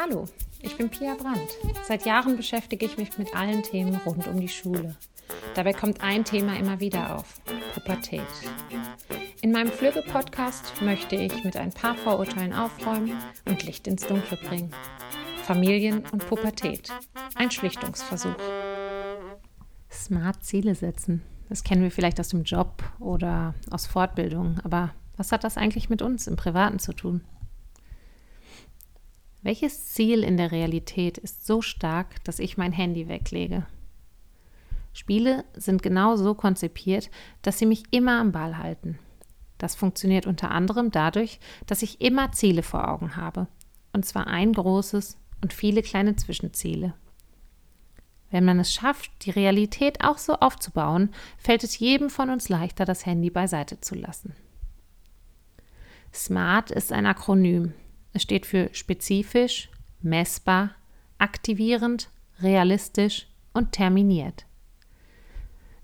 Hallo, ich bin Pia Brandt. Seit Jahren beschäftige ich mich mit allen Themen rund um die Schule. Dabei kommt ein Thema immer wieder auf: Pubertät. In meinem Flügge-Podcast möchte ich mit ein paar Vorurteilen aufräumen und Licht ins Dunkle bringen. Familien und Pubertät. Ein Schlichtungsversuch. Smart Ziele setzen. Das kennen wir vielleicht aus dem Job oder aus Fortbildung. Aber was hat das eigentlich mit uns im Privaten zu tun? Welches Ziel in der Realität ist so stark, dass ich mein Handy weglege? Spiele sind genau so konzipiert, dass sie mich immer am Ball halten. Das funktioniert unter anderem dadurch, dass ich immer Ziele vor Augen habe. Und zwar ein großes und viele kleine Zwischenziele. Wenn man es schafft, die Realität auch so aufzubauen, fällt es jedem von uns leichter, das Handy beiseite zu lassen. SMART ist ein Akronym. Es steht für spezifisch, messbar, aktivierend, realistisch und terminiert.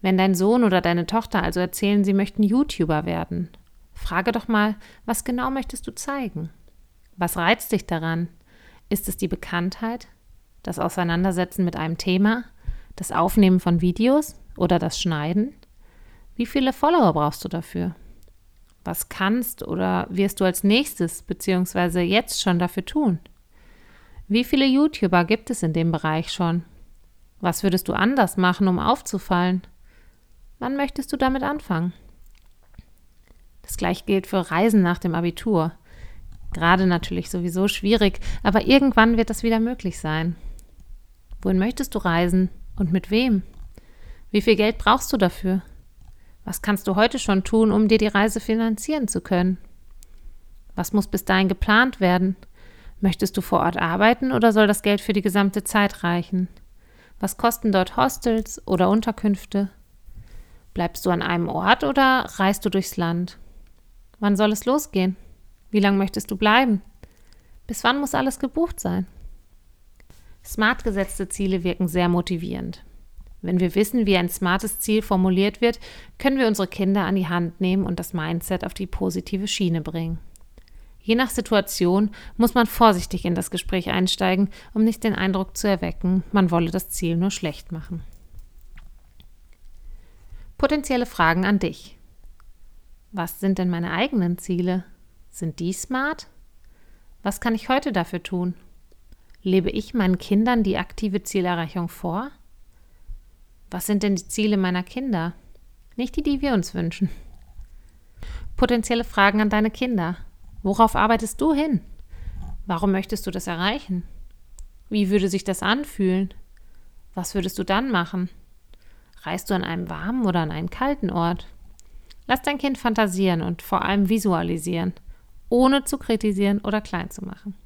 Wenn dein Sohn oder deine Tochter also erzählen, sie möchten YouTuber werden, frage doch mal, was genau möchtest du zeigen? Was reizt dich daran? Ist es die Bekanntheit, das Auseinandersetzen mit einem Thema, das Aufnehmen von Videos oder das Schneiden? Wie viele Follower brauchst du dafür? Was kannst oder wirst du als nächstes bzw. jetzt schon dafür tun? Wie viele YouTuber gibt es in dem Bereich schon? Was würdest du anders machen, um aufzufallen? Wann möchtest du damit anfangen? Das gleiche gilt für Reisen nach dem Abitur. Gerade natürlich sowieso schwierig, aber irgendwann wird das wieder möglich sein. Wohin möchtest du reisen und mit wem? Wie viel Geld brauchst du dafür? Was kannst du heute schon tun, um dir die Reise finanzieren zu können? Was muss bis dahin geplant werden? Möchtest du vor Ort arbeiten oder soll das Geld für die gesamte Zeit reichen? Was kosten dort Hostels oder Unterkünfte? Bleibst du an einem Ort oder reist du durchs Land? Wann soll es losgehen? Wie lange möchtest du bleiben? Bis wann muss alles gebucht sein? Smart gesetzte Ziele wirken sehr motivierend. Wenn wir wissen, wie ein smartes Ziel formuliert wird, können wir unsere Kinder an die Hand nehmen und das Mindset auf die positive Schiene bringen. Je nach Situation muss man vorsichtig in das Gespräch einsteigen, um nicht den Eindruck zu erwecken, man wolle das Ziel nur schlecht machen. Potenzielle Fragen an dich. Was sind denn meine eigenen Ziele? Sind die smart? Was kann ich heute dafür tun? Lebe ich meinen Kindern die aktive Zielerreichung vor? Was sind denn die Ziele meiner Kinder? Nicht die, die wir uns wünschen. Potenzielle Fragen an deine Kinder. Worauf arbeitest du hin? Warum möchtest du das erreichen? Wie würde sich das anfühlen? Was würdest du dann machen? Reist du an einem warmen oder an einen kalten Ort? Lass dein Kind fantasieren und vor allem visualisieren, ohne zu kritisieren oder klein zu machen.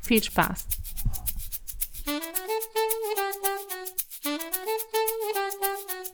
Viel Spaß!